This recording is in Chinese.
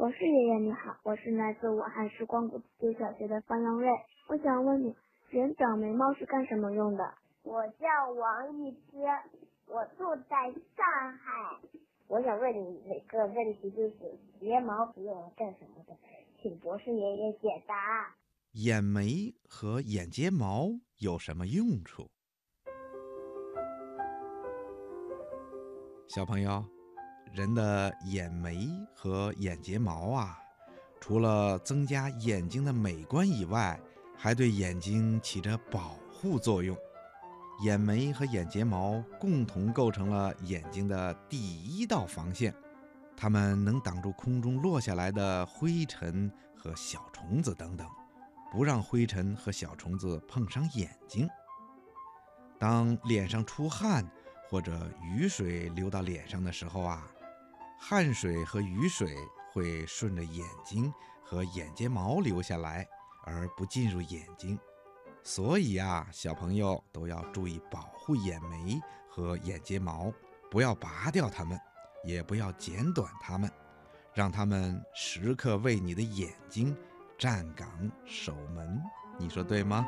博士爷爷你好，我是来自武汉市光谷子弟小学的方阳瑞，我想问你，人长眉毛是干什么用的？我叫王一之，我住在上海。我想问你一个问题，就是睫毛是用来干什么的？请博士爷爷解答。眼眉和眼睫毛有什么用处？小朋友，人的眼眉和眼睫毛啊，除了增加眼睛的美观以外，还对眼睛起着保护作用。眼眉和眼睫毛共同构成了眼睛的第一道防线，它们能挡住空中落下来的灰尘和小虫子等等，不让灰尘和小虫子碰伤眼睛。当脸上出汗，或者雨水流到脸上的时候啊，汗水和雨水会顺着眼睛和眼睫毛流下来，而不进入眼睛。所以啊，小朋友都要注意保护眼眉和眼睫毛，不要拔掉它们，也不要剪短它们，让它们时刻为你的眼睛站岗守门。你说对吗？